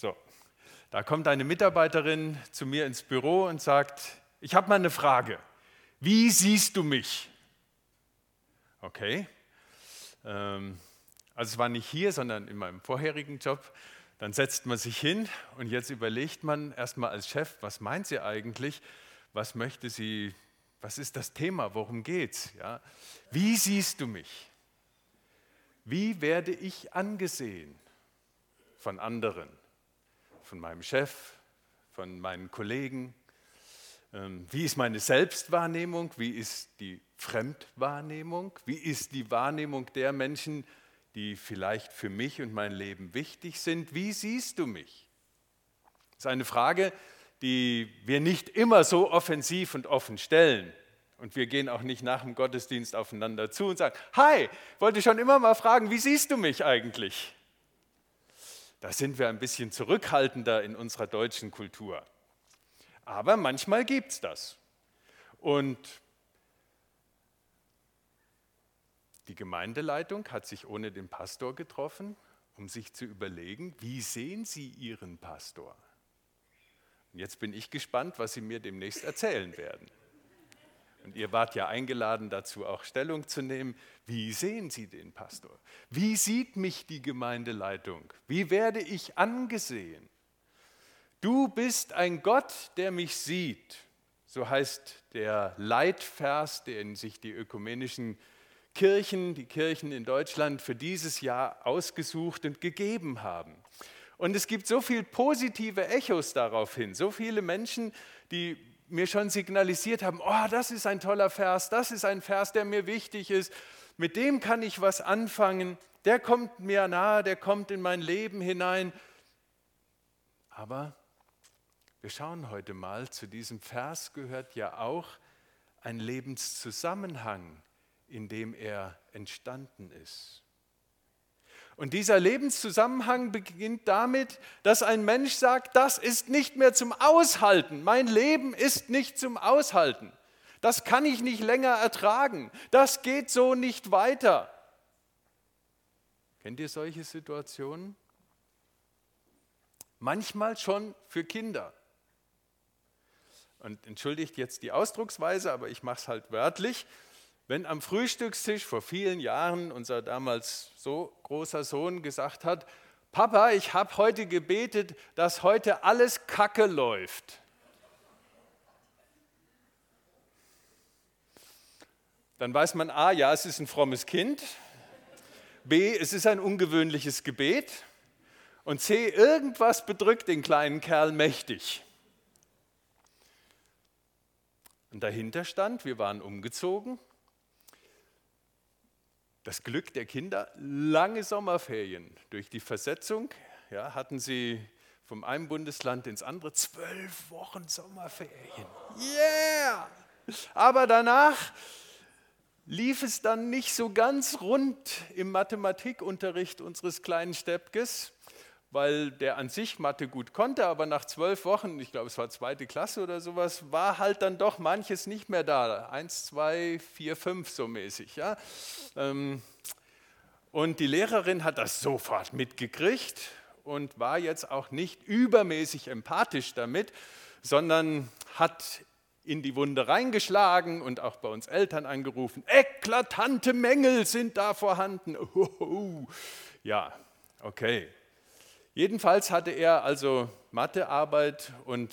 So, da kommt eine Mitarbeiterin zu mir ins Büro und sagt, ich habe mal eine Frage. Wie siehst du mich? Okay. Ähm, also es war nicht hier, sondern in meinem vorherigen Job. Dann setzt man sich hin und jetzt überlegt man erstmal als Chef, was meint sie eigentlich? Was möchte sie? Was ist das Thema? Worum geht's? Ja? Wie siehst du mich? Wie werde ich angesehen von anderen, von meinem Chef, von meinen Kollegen? Ähm, wie ist meine Selbstwahrnehmung? Wie ist die Fremdwahrnehmung? Wie ist die Wahrnehmung der Menschen, die vielleicht für mich und mein Leben wichtig sind? Wie siehst du mich? Das ist eine Frage, die wir nicht immer so offensiv und offen stellen. Und wir gehen auch nicht nach dem Gottesdienst aufeinander zu und sagen, hi, wollte schon immer mal fragen, wie siehst du mich eigentlich? Da sind wir ein bisschen zurückhaltender in unserer deutschen Kultur. Aber manchmal gibt es das. Und die Gemeindeleitung hat sich ohne den Pastor getroffen, um sich zu überlegen, wie sehen Sie Ihren Pastor? Und jetzt bin ich gespannt, was Sie mir demnächst erzählen werden. Und ihr wart ja eingeladen dazu, auch Stellung zu nehmen. Wie sehen Sie den Pastor? Wie sieht mich die Gemeindeleitung? Wie werde ich angesehen? Du bist ein Gott, der mich sieht. So heißt der Leitvers, den sich die ökumenischen Kirchen, die Kirchen in Deutschland für dieses Jahr ausgesucht und gegeben haben. Und es gibt so viele positive Echos darauf hin, so viele Menschen, die mir schon signalisiert haben, oh, das ist ein toller Vers, das ist ein Vers, der mir wichtig ist, mit dem kann ich was anfangen, der kommt mir nahe, der kommt in mein Leben hinein. Aber wir schauen heute mal, zu diesem Vers gehört ja auch ein Lebenszusammenhang, in dem er entstanden ist. Und dieser Lebenszusammenhang beginnt damit, dass ein Mensch sagt, das ist nicht mehr zum Aushalten, mein Leben ist nicht zum Aushalten, das kann ich nicht länger ertragen, das geht so nicht weiter. Kennt ihr solche Situationen? Manchmal schon für Kinder. Und entschuldigt jetzt die Ausdrucksweise, aber ich mache es halt wörtlich. Wenn am Frühstückstisch vor vielen Jahren unser damals so großer Sohn gesagt hat, Papa, ich habe heute gebetet, dass heute alles Kacke läuft. Dann weiß man, a, ja, es ist ein frommes Kind, b, es ist ein ungewöhnliches Gebet und c, irgendwas bedrückt den kleinen Kerl mächtig. Und dahinter stand, wir waren umgezogen. Das Glück der Kinder, lange Sommerferien. Durch die Versetzung ja, hatten sie vom einen Bundesland ins andere zwölf Wochen Sommerferien. Yeah! Aber danach lief es dann nicht so ganz rund im Mathematikunterricht unseres kleinen Steppkes weil der an sich Mathe gut konnte, aber nach zwölf Wochen, ich glaube es war zweite Klasse oder sowas, war halt dann doch manches nicht mehr da. Eins, zwei, vier, fünf so mäßig. Ja? Ähm, und die Lehrerin hat das sofort mitgekriegt und war jetzt auch nicht übermäßig empathisch damit, sondern hat in die Wunde reingeschlagen und auch bei uns Eltern angerufen. Eklatante Mängel sind da vorhanden. Ja, okay. Jedenfalls hatte er also Mathearbeit und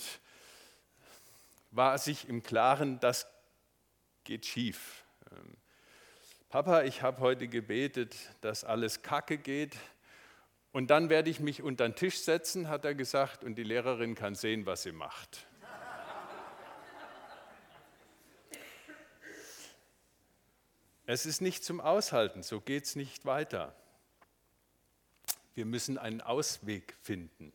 war sich im Klaren, das geht schief. Ähm, Papa, ich habe heute gebetet, dass alles Kacke geht. Und dann werde ich mich unter den Tisch setzen, hat er gesagt, und die Lehrerin kann sehen, was sie macht. Es ist nicht zum Aushalten, so geht es nicht weiter. Wir müssen einen Ausweg finden.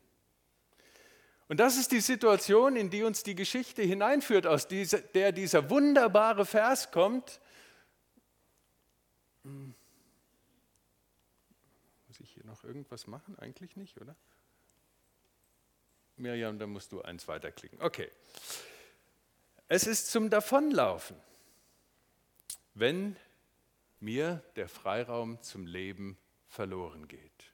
Und das ist die Situation, in die uns die Geschichte hineinführt, aus der dieser wunderbare Vers kommt. Hm. Muss ich hier noch irgendwas machen? Eigentlich nicht, oder? Miriam, da musst du eins weiterklicken. Okay. Es ist zum Davonlaufen, wenn mir der Freiraum zum Leben verloren geht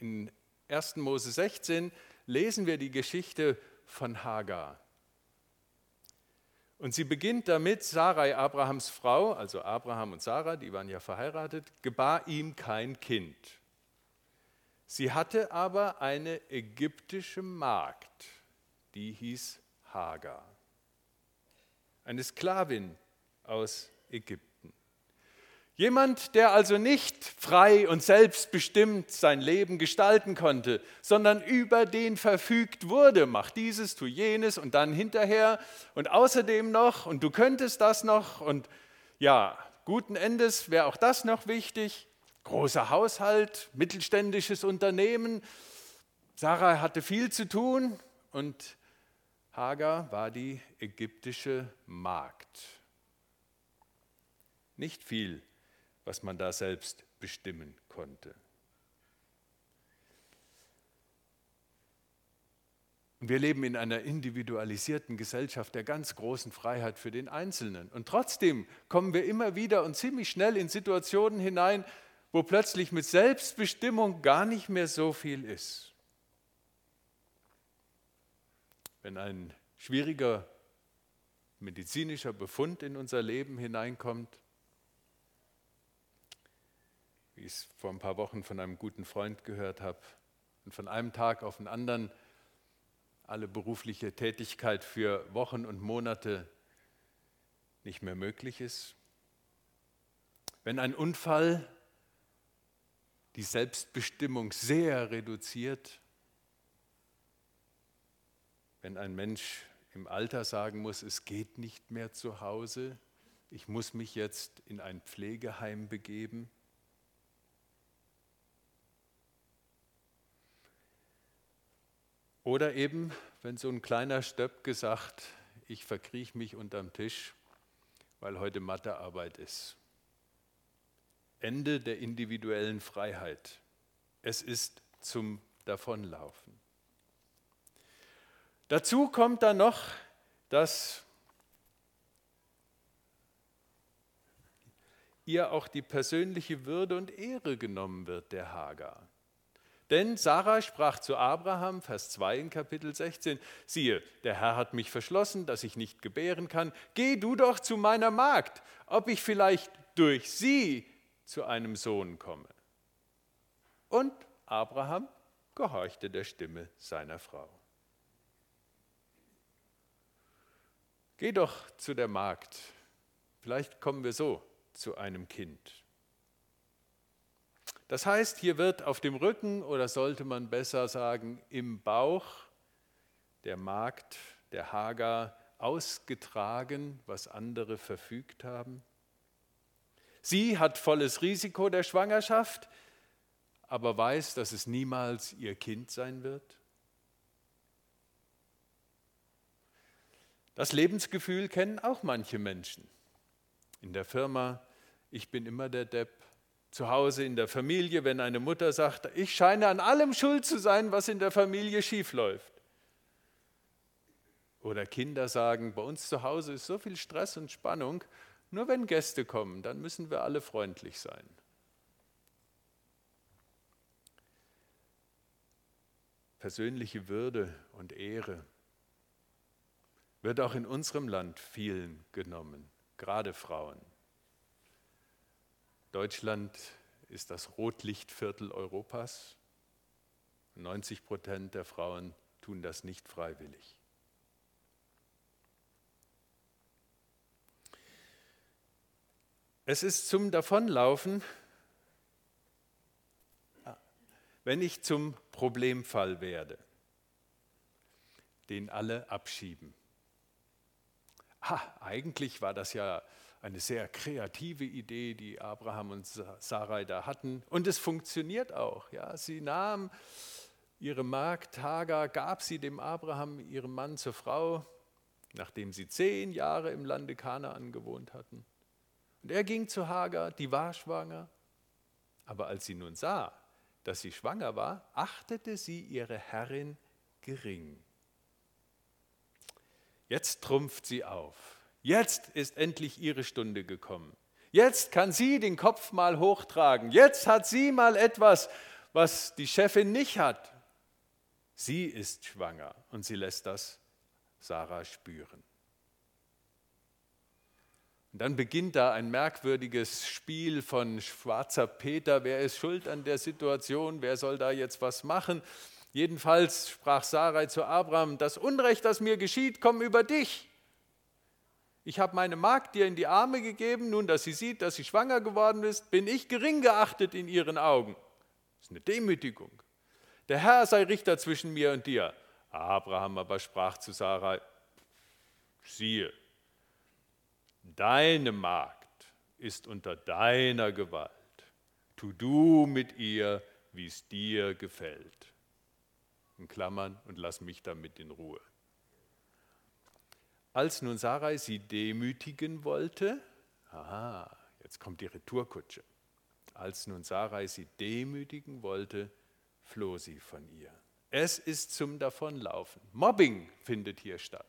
in 1. Mose 16 lesen wir die Geschichte von Hagar. Und sie beginnt damit, Sarai, Abrahams Frau, also Abraham und Sarah, die waren ja verheiratet, gebar ihm kein Kind. Sie hatte aber eine ägyptische Magd, die hieß Hagar, eine Sklavin aus Ägypten. Jemand, der also nicht frei und selbstbestimmt sein Leben gestalten konnte, sondern über den verfügt wurde, mach dieses, tu jenes und dann hinterher und außerdem noch und du könntest das noch und ja, guten Endes wäre auch das noch wichtig. Großer Haushalt, mittelständisches Unternehmen. Sarah hatte viel zu tun und Hagar war die ägyptische Magd. Nicht viel was man da selbst bestimmen konnte. wir leben in einer individualisierten Gesellschaft der ganz großen Freiheit für den Einzelnen. Und trotzdem kommen wir immer wieder und ziemlich schnell in Situationen hinein, wo plötzlich mit Selbstbestimmung gar nicht mehr so viel ist. Wenn ein schwieriger medizinischer Befund in unser Leben hineinkommt, wie ich es vor ein paar Wochen von einem guten Freund gehört habe, und von einem Tag auf den anderen alle berufliche Tätigkeit für Wochen und Monate nicht mehr möglich ist. Wenn ein Unfall die Selbstbestimmung sehr reduziert, wenn ein Mensch im Alter sagen muss, es geht nicht mehr zu Hause, ich muss mich jetzt in ein Pflegeheim begeben, Oder eben, wenn so ein kleiner Stöpke sagt, ich verkrieche mich unterm Tisch, weil heute Mathearbeit ist. Ende der individuellen Freiheit. Es ist zum Davonlaufen. Dazu kommt dann noch, dass ihr auch die persönliche Würde und Ehre genommen wird, der Hagar. Denn Sarah sprach zu Abraham, Vers 2 in Kapitel 16, siehe, der Herr hat mich verschlossen, dass ich nicht gebären kann. Geh du doch zu meiner Magd, ob ich vielleicht durch sie zu einem Sohn komme. Und Abraham gehorchte der Stimme seiner Frau. Geh doch zu der Magd, vielleicht kommen wir so zu einem Kind. Das heißt, hier wird auf dem Rücken oder sollte man besser sagen im Bauch der Magd, der Hagar, ausgetragen, was andere verfügt haben. Sie hat volles Risiko der Schwangerschaft, aber weiß, dass es niemals ihr Kind sein wird. Das Lebensgefühl kennen auch manche Menschen. In der Firma, ich bin immer der Depp, zu Hause in der Familie, wenn eine Mutter sagt, ich scheine an allem schuld zu sein, was in der Familie schiefläuft. Oder Kinder sagen, bei uns zu Hause ist so viel Stress und Spannung, nur wenn Gäste kommen, dann müssen wir alle freundlich sein. Persönliche Würde und Ehre wird auch in unserem Land vielen genommen, gerade Frauen. Deutschland ist das Rotlichtviertel Europas. 90 Prozent der Frauen tun das nicht freiwillig. Es ist zum Davonlaufen, wenn ich zum Problemfall werde, den alle abschieben. Ah, eigentlich war das ja eine sehr kreative Idee, die Abraham und Sarai da hatten. Und es funktioniert auch. Ja. Sie nahm ihre Magd Hagar, gab sie dem Abraham, ihrem Mann, zur Frau, nachdem sie zehn Jahre im Lande Kanaan gewohnt hatten. Und er ging zu Hagar, die war schwanger. Aber als sie nun sah, dass sie schwanger war, achtete sie ihre Herrin gering. Jetzt trumpft sie auf. Jetzt ist endlich ihre Stunde gekommen. Jetzt kann sie den Kopf mal hochtragen. Jetzt hat sie mal etwas, was die Chefin nicht hat. Sie ist schwanger und sie lässt das Sarah spüren. Und dann beginnt da ein merkwürdiges Spiel von schwarzer Peter. Wer ist schuld an der Situation? Wer soll da jetzt was machen? Jedenfalls sprach Sarai zu Abraham: Das Unrecht, das mir geschieht, kommt über dich. Ich habe meine Magd dir in die Arme gegeben, nun, dass sie sieht, dass sie schwanger geworden ist, bin ich gering geachtet in ihren Augen. Das ist eine Demütigung. Der Herr sei Richter zwischen mir und dir. Abraham aber sprach zu Sarai: Siehe, Deine Magd ist unter deiner Gewalt. Tu du mit ihr, wie es dir gefällt. In Klammern und lass mich damit in Ruhe. Als nun Sarai sie demütigen wollte, aha, jetzt kommt die Retourkutsche. Als nun Sarai sie demütigen wollte, floh sie von ihr. Es ist zum Davonlaufen. Mobbing findet hier statt.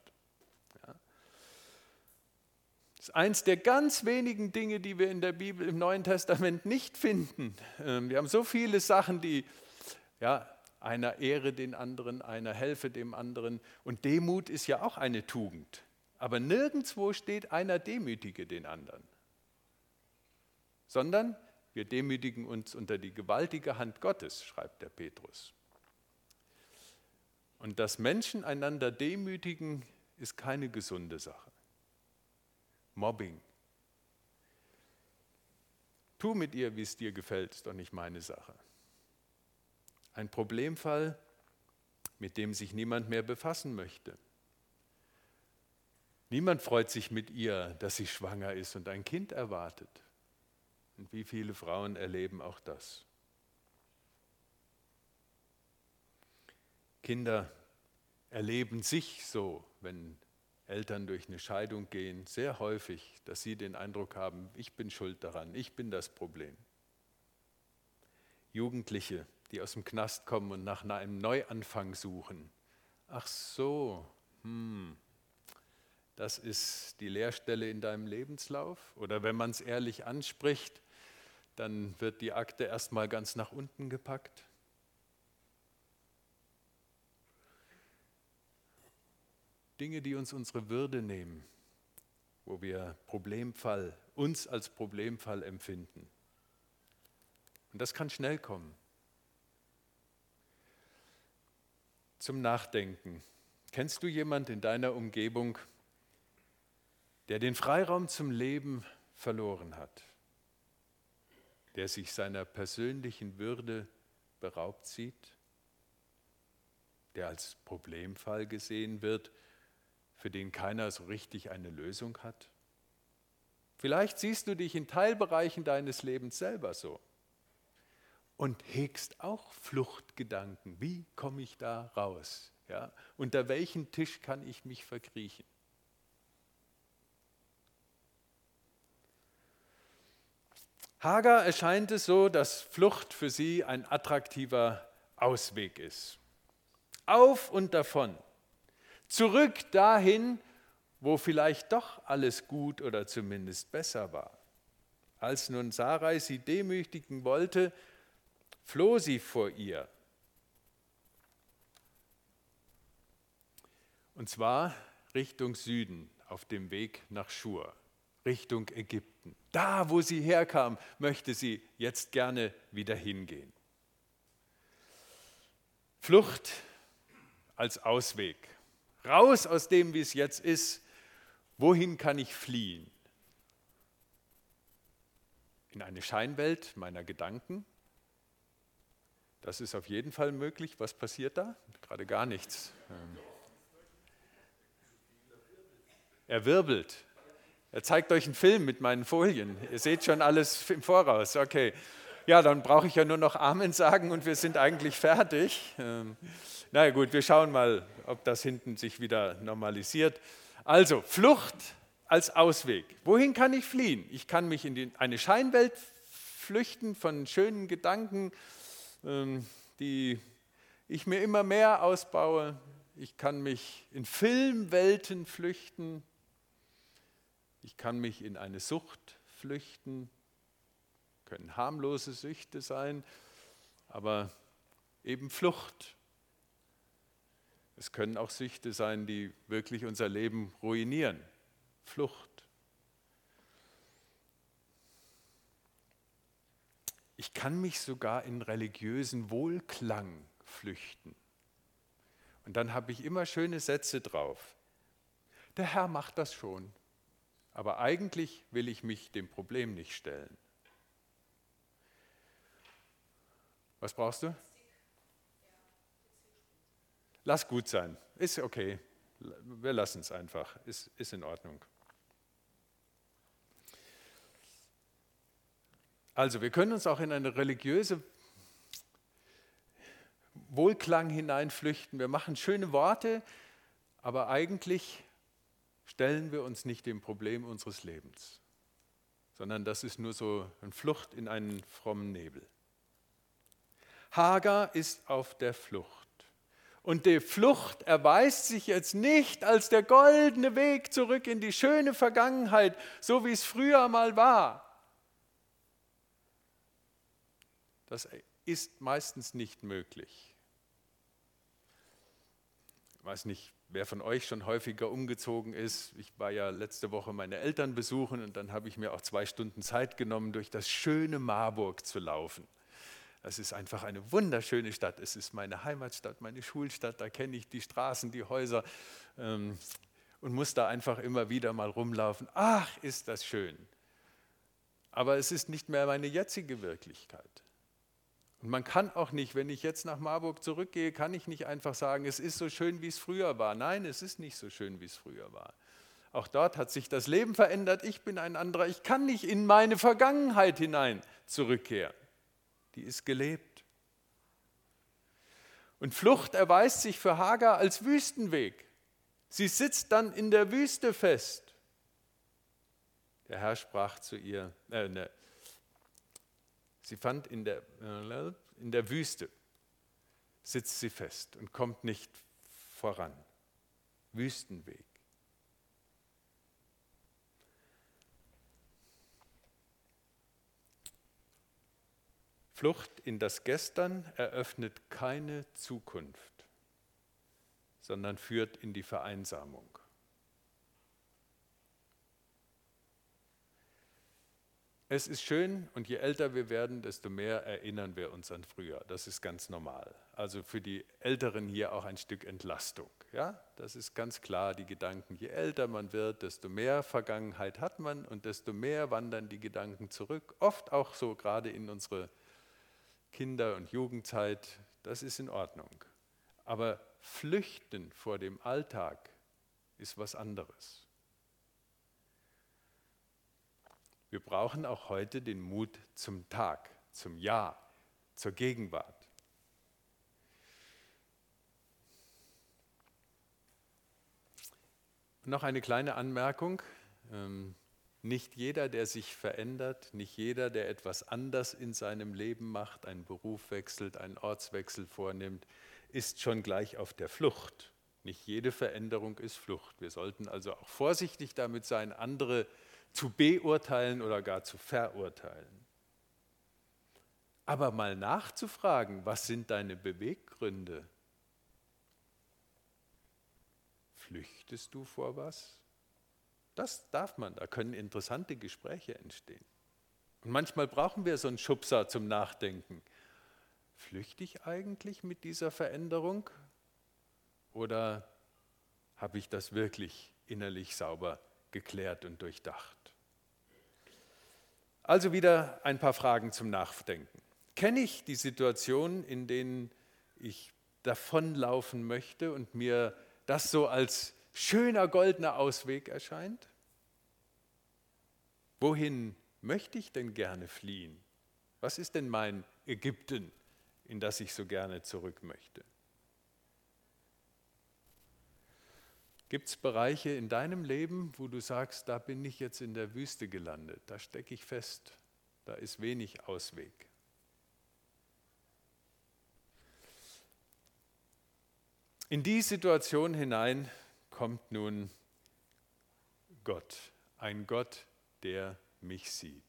Das ist eins der ganz wenigen Dinge, die wir in der Bibel im Neuen Testament nicht finden. Ähm, wir haben so viele Sachen, die, ja, einer ehre den anderen, einer helfe dem anderen. Und Demut ist ja auch eine Tugend. Aber nirgendwo steht einer demütige den anderen. Sondern wir demütigen uns unter die gewaltige Hand Gottes, schreibt der Petrus. Und dass Menschen einander demütigen, ist keine gesunde Sache. Mobbing. Tu mit ihr, wie es dir gefällt, ist doch nicht meine Sache. Ein Problemfall, mit dem sich niemand mehr befassen möchte. Niemand freut sich mit ihr, dass sie schwanger ist und ein Kind erwartet. Und wie viele Frauen erleben auch das? Kinder erleben sich so, wenn Eltern durch eine Scheidung gehen, sehr häufig, dass sie den Eindruck haben, ich bin schuld daran, ich bin das Problem. Jugendliche, die aus dem Knast kommen und nach einem Neuanfang suchen. Ach so, hm, das ist die Leerstelle in deinem Lebenslauf? Oder wenn man es ehrlich anspricht, dann wird die Akte erstmal ganz nach unten gepackt. Dinge, die uns unsere Würde nehmen, wo wir Problemfall, uns als Problemfall empfinden. Und das kann schnell kommen. Zum Nachdenken. Kennst du jemand in deiner Umgebung, der den Freiraum zum Leben verloren hat, der sich seiner persönlichen Würde beraubt sieht, der als Problemfall gesehen wird, für den keiner so richtig eine Lösung hat? Vielleicht siehst du dich in Teilbereichen deines Lebens selber so und hegst auch Fluchtgedanken. Wie komme ich da raus? Ja? Unter welchen Tisch kann ich mich verkriechen? Hagar erscheint es so, dass Flucht für sie ein attraktiver Ausweg ist. Auf und davon. Zurück dahin, wo vielleicht doch alles gut oder zumindest besser war. Als nun Sarai sie demütigen wollte, floh sie vor ihr. Und zwar Richtung Süden, auf dem Weg nach Schur, Richtung Ägypten. Da, wo sie herkam, möchte sie jetzt gerne wieder hingehen. Flucht als Ausweg. Raus aus dem, wie es jetzt ist. Wohin kann ich fliehen? In eine Scheinwelt meiner Gedanken? Das ist auf jeden Fall möglich. Was passiert da? Gerade gar nichts. Ähm. Er wirbelt. Er zeigt euch einen Film mit meinen Folien. Ihr seht schon alles im Voraus. Okay. Ja, dann brauche ich ja nur noch Amen sagen und wir sind eigentlich fertig. Ähm. Na ja, gut, wir schauen mal, ob das hinten sich wieder normalisiert. Also, Flucht als Ausweg. Wohin kann ich fliehen? Ich kann mich in die, eine Scheinwelt flüchten von schönen Gedanken, ähm, die ich mir immer mehr ausbaue. Ich kann mich in Filmwelten flüchten. Ich kann mich in eine Sucht flüchten. Können harmlose Süchte sein, aber eben Flucht Es können auch Süchte sein, die wirklich unser Leben ruinieren. Flucht. Ich kann mich sogar in religiösen Wohlklang flüchten. Und dann habe ich immer schöne Sätze drauf. Der Herr macht das schon, aber eigentlich will ich mich dem Problem nicht stellen. Was brauchst du? Lass gut sein. Ist okay. Wir lassen es einfach. Ist, ist in Ordnung. Also, wir können uns auch in eine religiöse Wohlklang hineinflüchten. Wir machen schöne Worte, aber eigentlich stellen wir uns nicht dem Problem unseres Lebens, sondern das ist nur so eine Flucht in einen frommen Nebel. Hagar ist auf der Flucht. Und die Flucht erweist sich jetzt nicht als der goldene Weg zurück in die schöne Vergangenheit, so wie es früher mal war. Das ist meistens nicht möglich. Ich weiß nicht, wer von euch schon häufiger umgezogen ist. Ich war ja letzte Woche meine Eltern besuchen und dann habe ich mir auch zwei Stunden Zeit genommen, durch das schöne Marburg zu laufen. Es ist einfach eine wunderschöne Stadt. Es ist meine Heimatstadt, meine Schulstadt. Da kenne ich die Straßen, die Häuser ähm, und muss da einfach immer wieder mal rumlaufen. Ach, ist das schön. Aber es ist nicht mehr meine jetzige Wirklichkeit. Und man kann auch nicht, wenn ich jetzt nach Marburg zurückgehe, kann ich nicht einfach sagen, es ist so schön, wie es früher war. Nein, es ist nicht so schön, wie es früher war. Auch dort hat sich das Leben verändert. Ich bin ein anderer. Ich kann nicht in meine Vergangenheit hinein zurückkehren die ist gelebt. Und Flucht erweist sich für Hagar als Wüstenweg. Sie sitzt dann in der Wüste fest. Der Herr sprach zu ihr, äh, ne, sie fand in der, äh, in der Wüste, sitzt sie fest und kommt nicht voran. Wüstenweg. Flucht in das Gestern eröffnet keine Zukunft, sondern führt in die Vereinsamung. Es ist schön und je älter wir werden, desto mehr erinnern wir uns an früher. Das ist ganz normal. Also für die Älteren hier auch ein Stück Entlastung. Ja, das ist ganz klar die Gedanken. Je älter man wird, desto mehr Vergangenheit hat man und desto mehr wandern die Gedanken zurück. Oft auch so gerade in unsere Kinder- und Jugendzeit, das ist in Ordnung. Aber flüchten vor dem Alltag ist was anderes. Wir brauchen auch heute den Mut zum Tag, zum Ja, zur Gegenwart. Noch eine kleine Anmerkung. Ähm, nicht jeder, der sich verändert, nicht jeder, der etwas anders in seinem Leben macht, einen Beruf wechselt, einen Ortswechsel vornimmt, ist schon gleich auf der Flucht. Nicht jede Veränderung ist Flucht. Wir sollten also auch vorsichtig damit sein, andere zu beurteilen oder gar zu verurteilen. Aber mal nachzufragen, was sind deine Beweggründe? Flüchtest du vor was? Das darf man, da können interessante Gespräche entstehen. Und manchmal brauchen wir so einen Schubser zum Nachdenken. Flüchte ich eigentlich mit dieser Veränderung oder habe ich das wirklich innerlich sauber geklärt und durchdacht? Also wieder ein paar Fragen zum Nachdenken. Kenne ich die Situationen, in denen ich davonlaufen möchte und mir das so als schöner goldener Ausweg erscheint? Wohin möchte ich denn gerne fliehen? Was ist denn mein Ägypten, in das ich so gerne zurück möchte? Gibt es Bereiche in deinem Leben, wo du sagst, da bin ich jetzt in der Wüste gelandet, da stecke ich fest, da ist wenig Ausweg? In die Situation hinein kommt nun Gott, ein Gott, der mich sieht.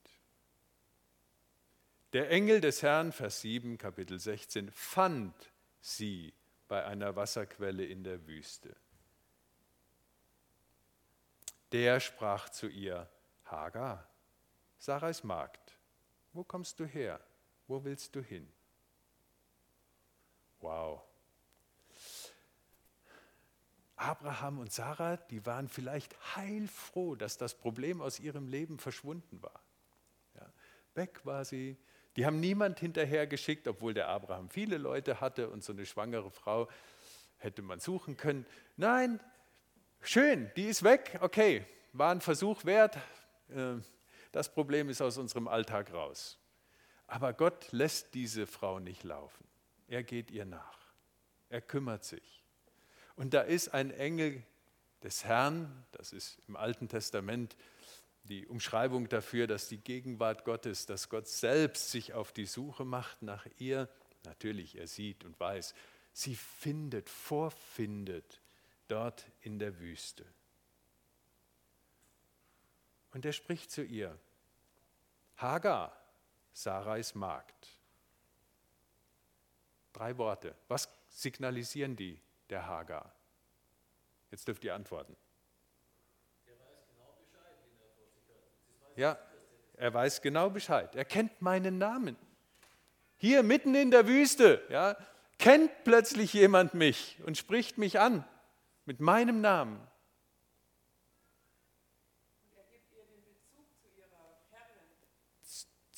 Der Engel des Herrn, Vers 7, Kapitel 16, fand sie bei einer Wasserquelle in der Wüste. Der sprach zu ihr, Hagar, Sarais Magd, wo kommst du her? Wo willst du hin? Wow. Abraham und Sarah, die waren vielleicht heilfroh, dass das Problem aus ihrem Leben verschwunden war. Ja, weg war sie. Die haben niemand hinterhergeschickt, obwohl der Abraham viele Leute hatte und so eine schwangere Frau hätte man suchen können. Nein, schön, die ist weg, okay, war ein Versuch wert. Äh, das Problem ist aus unserem Alltag raus. Aber Gott lässt diese Frau nicht laufen. Er geht ihr nach. Er kümmert sich. Und da ist ein Engel des Herrn, das ist im Alten Testament die Umschreibung dafür, dass die Gegenwart Gottes, dass Gott selbst sich auf die Suche macht nach ihr. Natürlich, er sieht und weiß, sie findet, vorfindet dort in der Wüste. Und er spricht zu ihr, Hagar, Sarais Magd. Drei Worte. Was signalisieren die der Hagar? Jetzt dürft ihr antworten. Er weiß genau Bescheid, er hat. Ja, er weiß genau Bescheid. Er kennt meinen Namen. Hier mitten in der Wüste, ja, kennt plötzlich jemand mich und spricht mich an mit meinem Namen.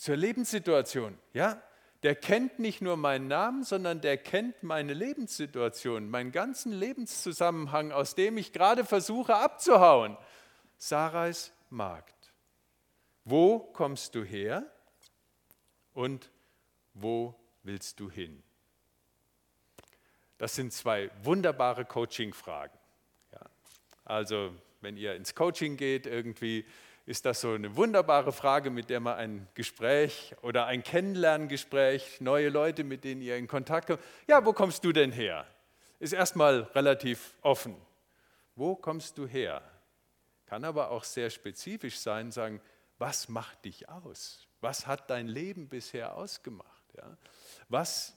zur Lebenssituation. Ja? Der kennt nicht nur meinen Namen, sondern der kennt meine Lebenssituation, meinen ganzen Lebenszusammenhang, aus dem ich gerade versuche abzuhauen. Sarais Magd. Wo kommst du her und wo willst du hin? Das sind zwei wunderbare Coaching-Fragen. Ja. Also, wenn ihr ins Coaching geht, irgendwie ist das so eine wunderbare Frage, mit der man ein Gespräch oder ein Kennenlerngespräch, neue Leute, mit denen ihr in Kontakt kommt. Ja, wo kommst du denn her? Ist erstmal relativ offen. Wo kommst du her? Kann aber auch sehr spezifisch sein, sagen, was macht dich aus? Was hat dein Leben bisher ausgemacht? Ja? Was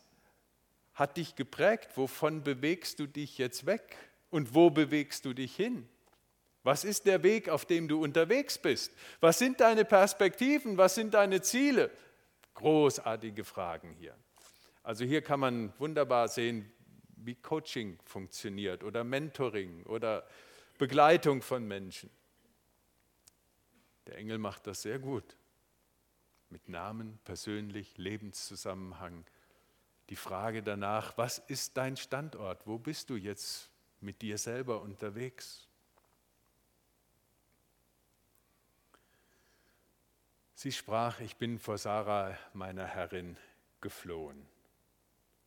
hat dich geprägt? Wovon bewegst du dich jetzt weg? Und wo bewegst du dich hin? Was ist der Weg, auf dem du unterwegs bist? Was sind deine Perspektiven? Was sind deine Ziele? Großartige Fragen hier. Also hier kann man wunderbar sehen, wie Coaching funktioniert oder Mentoring oder Begleitung von Menschen. Der Engel macht das sehr gut. Mit Namen, persönlich, Lebenszusammenhang. Die Frage danach, was ist dein Standort? Wo bist du jetzt mit dir selber unterwegs? Sie sprach, ich bin vor Sarah, meiner Herrin, geflohen.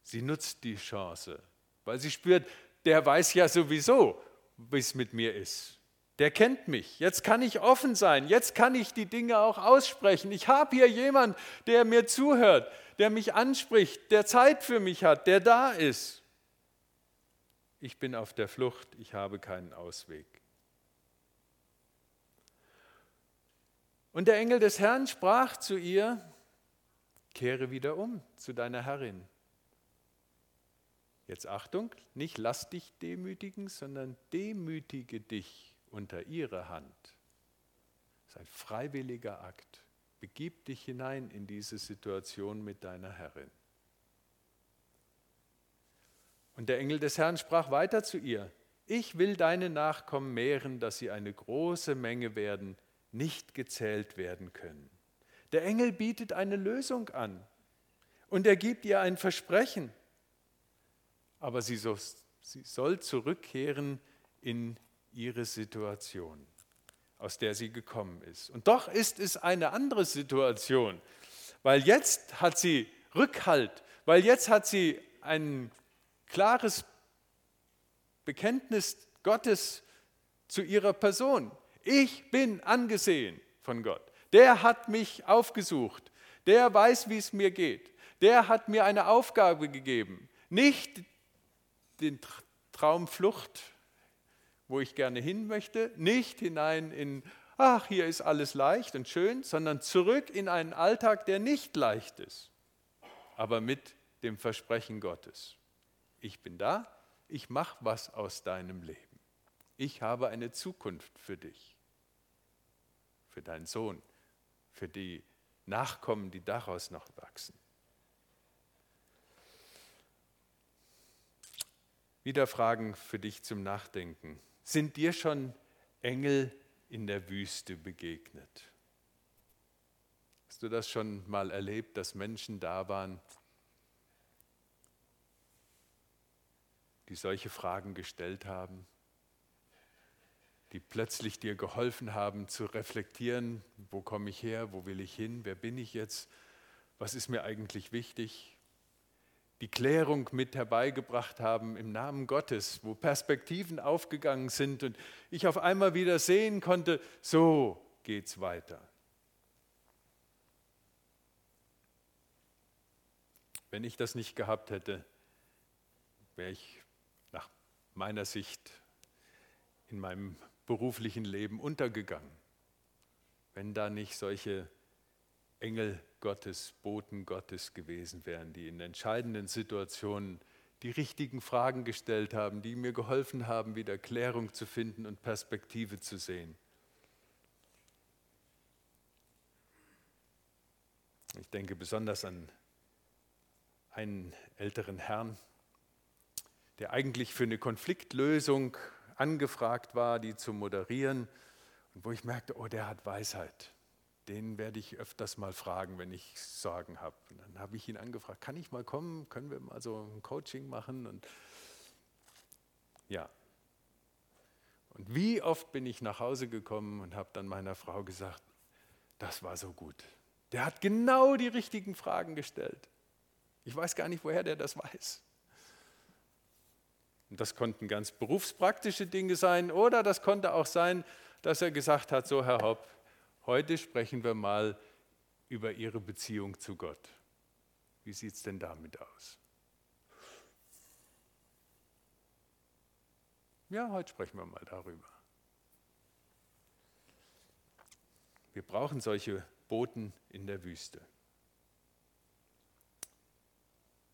Sie nutzt die Chance, weil sie spürt, der weiß ja sowieso, wie es mit mir ist. Der kennt mich. Jetzt kann ich offen sein. Jetzt kann ich die Dinge auch aussprechen. Ich habe hier jemand, der mir zuhört, der mich anspricht, der Zeit für mich hat, der da ist. Ich bin auf der Flucht. Ich habe keinen Ausweg. Und der Engel des Herrn sprach zu ihr, kehre wieder um zu deiner Herrin. Jetzt Achtung, nicht lass dich demütigen, sondern demütige dich unter ihre Hand. Das ist ein freiwilliger Akt. Begib dich hinein in diese Situation mit deiner Herrin. Und der Engel des Herrn sprach weiter zu ihr, ich will deine Nachkommen mehren, dass sie eine große Menge werden, nicht gezählt werden können. Der Engel bietet eine Lösung an und er gibt ihr ein Versprechen. Aber sie soll, sie soll zurückkehren in ihre Situation, aus der sie gekommen ist. Und doch ist es eine andere Situation, weil jetzt hat sie Rückhalt, weil jetzt hat sie ein klares Bekenntnis Gottes zu ihrer Person. Ich bin angesehen von Gott. Der hat mich aufgesucht. Der weiß, wie es mir geht. Der hat mir eine Aufgabe gegeben. Nicht den Traumflucht, wo ich gerne hin möchte, nicht hinein in, ach, hier ist alles leicht und schön, sondern zurück in einen Alltag, der nicht leicht ist, aber mit dem Versprechen Gottes. Ich bin da, Ich mache was aus deinem Leben. Ich habe eine Zukunft für dich, für deinen Sohn, für die Nachkommen, die daraus noch wachsen. Wieder Fragen für dich zum Nachdenken. Sind dir schon Engel in der Wüste begegnet? Hast du das schon mal erlebt, dass Menschen da waren, die solche Fragen gestellt haben, die plötzlich dir geholfen haben zu reflektieren, wo komme ich her, wo will ich hin, wer bin ich jetzt, was ist mir eigentlich wichtig, die Klärung mit herbeigebracht haben im Namen Gottes, wo Perspektiven aufgegangen sind und ich auf einmal wieder sehen konnte, so geht's weiter. Wenn ich das nicht gehabt hätte, wäre ich nach meiner Sicht in meinem beruflichen Leben untergegangen. Wenn da nicht solche Engel Gottes, Boten Gottes gewesen wären, die in entscheidenden Situationen die richtigen Fragen gestellt haben, die mir geholfen haben, wieder Klärung zu finden und Perspektive zu sehen. Ich denke besonders an einen älteren Herrn, der eigentlich für eine Konfliktlösung angefragt war, die zu moderieren, und wo ich merkte, oh, der hat Weisheit den werde ich öfters mal fragen, wenn ich Sorgen habe. Und dann habe ich ihn angefragt, kann ich mal kommen, können wir mal so ein Coaching machen? Und ja. Und wie oft bin ich nach Hause gekommen und habe dann meiner Frau gesagt, das war so gut. Der hat genau die richtigen Fragen gestellt. Ich weiß gar nicht, woher der das weiß. Und das konnten ganz berufspraktische Dinge sein oder das konnte auch sein, dass er gesagt hat, so Herr Hopp, Heute sprechen wir mal über Ihre Beziehung zu Gott. Wie sieht es denn damit aus? Ja, heute sprechen wir mal darüber. Wir brauchen solche Boten in der Wüste.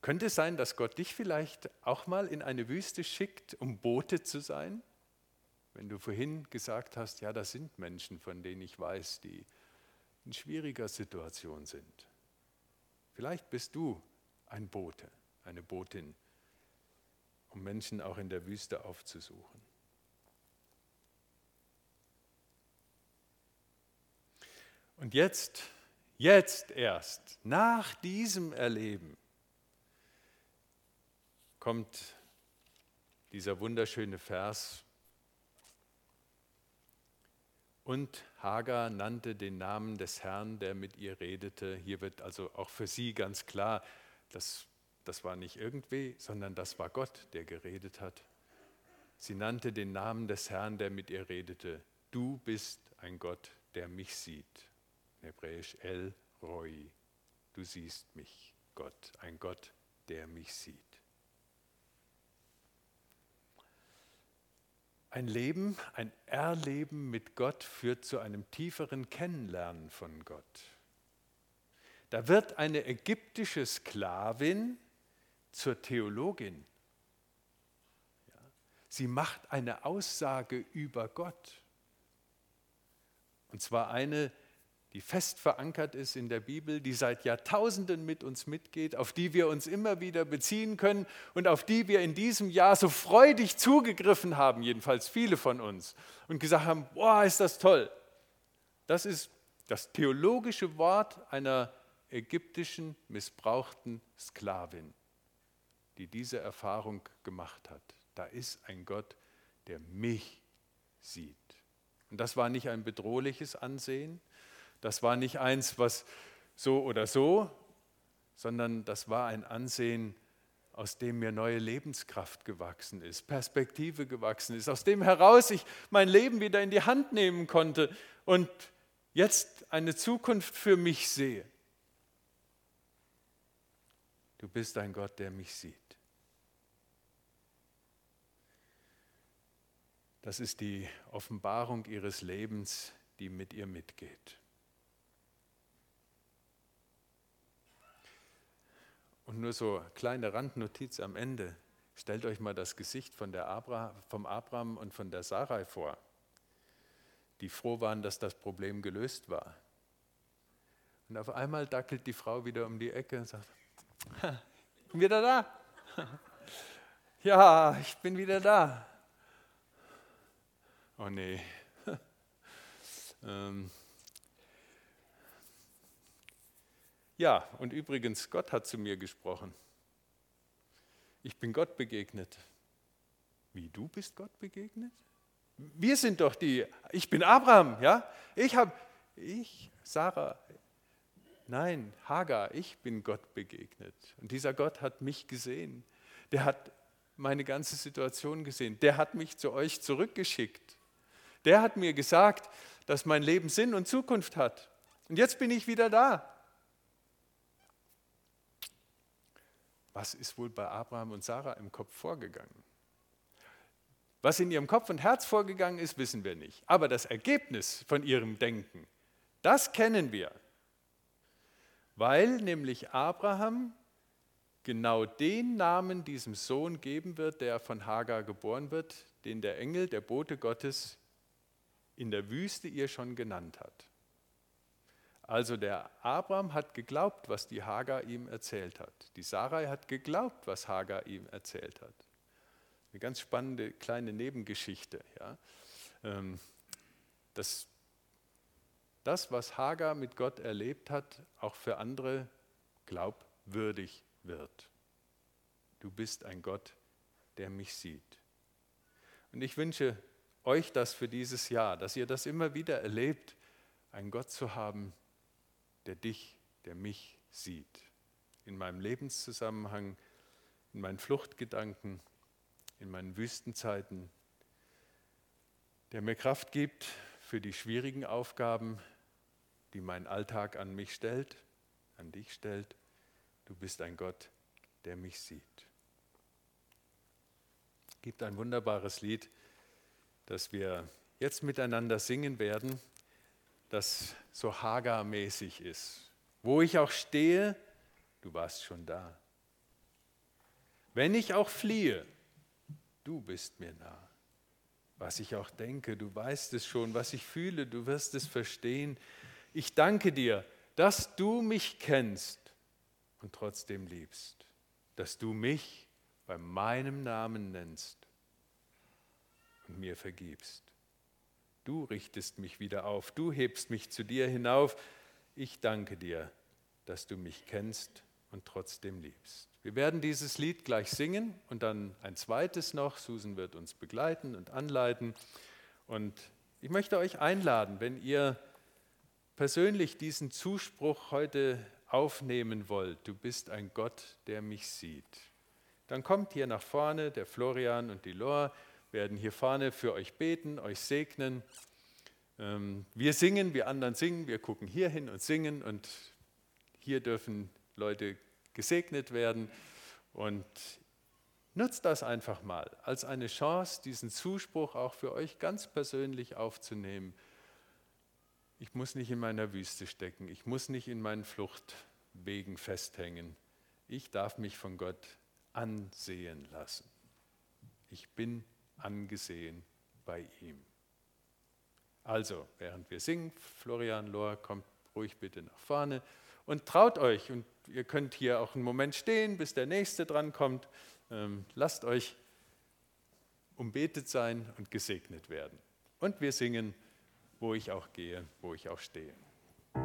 Könnte es sein, dass Gott dich vielleicht auch mal in eine Wüste schickt, um Bote zu sein? Wenn du vorhin gesagt hast, ja, das sind Menschen, von denen ich weiß, die in schwieriger Situation sind. Vielleicht bist du ein Bote, eine Botin, um Menschen auch in der Wüste aufzusuchen. Und jetzt, jetzt erst, nach diesem Erleben, kommt dieser wunderschöne Vers und Hagar nannte den Namen des Herrn, der mit ihr redete. Hier wird also auch für sie ganz klar, dass das war nicht irgendwie, sondern das war Gott, der geredet hat. Sie nannte den Namen des Herrn, der mit ihr redete. Du bist ein Gott, der mich sieht. Hebräisch El Roi. Du siehst mich, Gott, ein Gott, der mich sieht. Ein Leben, ein Erleben mit Gott führt zu einem tieferen Kennenlernen von Gott. Da wird eine ägyptische Sklavin zur Theologin. Sie macht eine Aussage über Gott. Und zwar eine, die fest verankert ist in der Bibel, die seit Jahrtausenden mit uns mitgeht, auf die wir uns immer wieder beziehen können und auf die wir in diesem Jahr so freudig zugegriffen haben, jedenfalls viele von uns, und gesagt haben, boah, ist das toll. Das ist das theologische Wort einer ägyptischen missbrauchten Sklavin, die diese Erfahrung gemacht hat. Da ist ein Gott, der mich sieht. Und das war nicht ein bedrohliches Ansehen, das war nicht eins, was so oder so, sondern das war ein Ansehen, aus dem mir neue Lebenskraft gewachsen ist, Perspektive gewachsen ist, aus dem heraus ich mein Leben wieder in die Hand nehmen konnte und jetzt eine Zukunft für mich sehe. Du bist ein Gott, der mich sieht. Das ist die Offenbarung ihres Lebens, die mit ihr mitgeht. Und nur so eine kleine Randnotiz am Ende. Stellt euch mal das Gesicht von der Abra, vom Abraham und von der Sarai vor, die froh waren, dass das Problem gelöst war. Und auf einmal dackelt die Frau wieder um die Ecke und sagt, ich bin wieder da. Ja, ich bin wieder da. Oh nee. ähm. Ja, und übrigens, Gott hat zu mir gesprochen. Ich bin Gott begegnet. Wie du bist Gott begegnet? Wir sind doch die, ich bin Abraham, ja? Ich habe, ich, Sarah, nein, Hagar, ich bin Gott begegnet. Und dieser Gott hat mich gesehen. Der hat meine ganze Situation gesehen. Der hat mich zu euch zurückgeschickt. Der hat mir gesagt, dass mein Leben Sinn und Zukunft hat. Und jetzt bin ich wieder da. Was ist wohl bei Abraham und Sarah im Kopf vorgegangen? Was in ihrem Kopf und Herz vorgegangen ist, wissen wir nicht. Aber das Ergebnis von ihrem Denken, das kennen wir. Weil nämlich Abraham genau den Namen diesem Sohn geben wird, der von Hagar geboren wird, den der Engel, der Bote Gottes, in der Wüste ihr schon genannt hat. Also der Abraham hat geglaubt, was die Hagar ihm erzählt hat. Die Sarai hat geglaubt, was Hagar ihm erzählt hat. Eine ganz spannende kleine Nebengeschichte. Ja. Ähm, dass das, was Hagar mit Gott erlebt hat, auch für andere glaubwürdig wird. Du bist ein Gott, der mich sieht. Und ich wünsche euch das für dieses Jahr, dass ihr das immer wieder erlebt, einen Gott zu haben, der dich, der mich sieht. In meinem Lebenszusammenhang, in meinen Fluchtgedanken, in meinen Wüstenzeiten, der mir Kraft gibt für die schwierigen Aufgaben, die mein Alltag an mich stellt, an dich stellt Du bist ein Gott, der mich sieht. Es gibt ein wunderbares Lied, das wir jetzt miteinander singen werden, das so Hagar-mäßig ist. Wo ich auch stehe, du warst schon da. Wenn ich auch fliehe, du bist mir nah. Was ich auch denke, du weißt es schon, was ich fühle, du wirst es verstehen. Ich danke dir, dass du mich kennst und trotzdem liebst, dass du mich bei meinem Namen nennst und mir vergibst. Du richtest mich wieder auf, du hebst mich zu dir hinauf. Ich danke dir, dass du mich kennst und trotzdem liebst. Wir werden dieses Lied gleich singen und dann ein zweites noch. Susan wird uns begleiten und anleiten. Und ich möchte euch einladen, wenn ihr persönlich diesen Zuspruch heute aufnehmen wollt, du bist ein Gott, der mich sieht, dann kommt hier nach vorne, der Florian und die Lor werden hier vorne für euch beten, euch segnen. Ähm, wir singen, wir anderen singen, wir gucken hier hin und singen und hier dürfen Leute gesegnet werden. Und nutzt das einfach mal als eine Chance, diesen Zuspruch auch für euch ganz persönlich aufzunehmen ich muss nicht in meiner Wüste stecken. Ich muss nicht in meinen Fluchtwegen festhängen. Ich darf mich von Gott ansehen lassen. Ich bin angesehen bei ihm. Also, während wir singen, Florian Lohr, kommt ruhig bitte nach vorne und traut euch. Und ihr könnt hier auch einen Moment stehen, bis der Nächste drankommt. Ähm, lasst euch umbetet sein und gesegnet werden. Und wir singen wo ich auch gehe, wo ich auch stehe.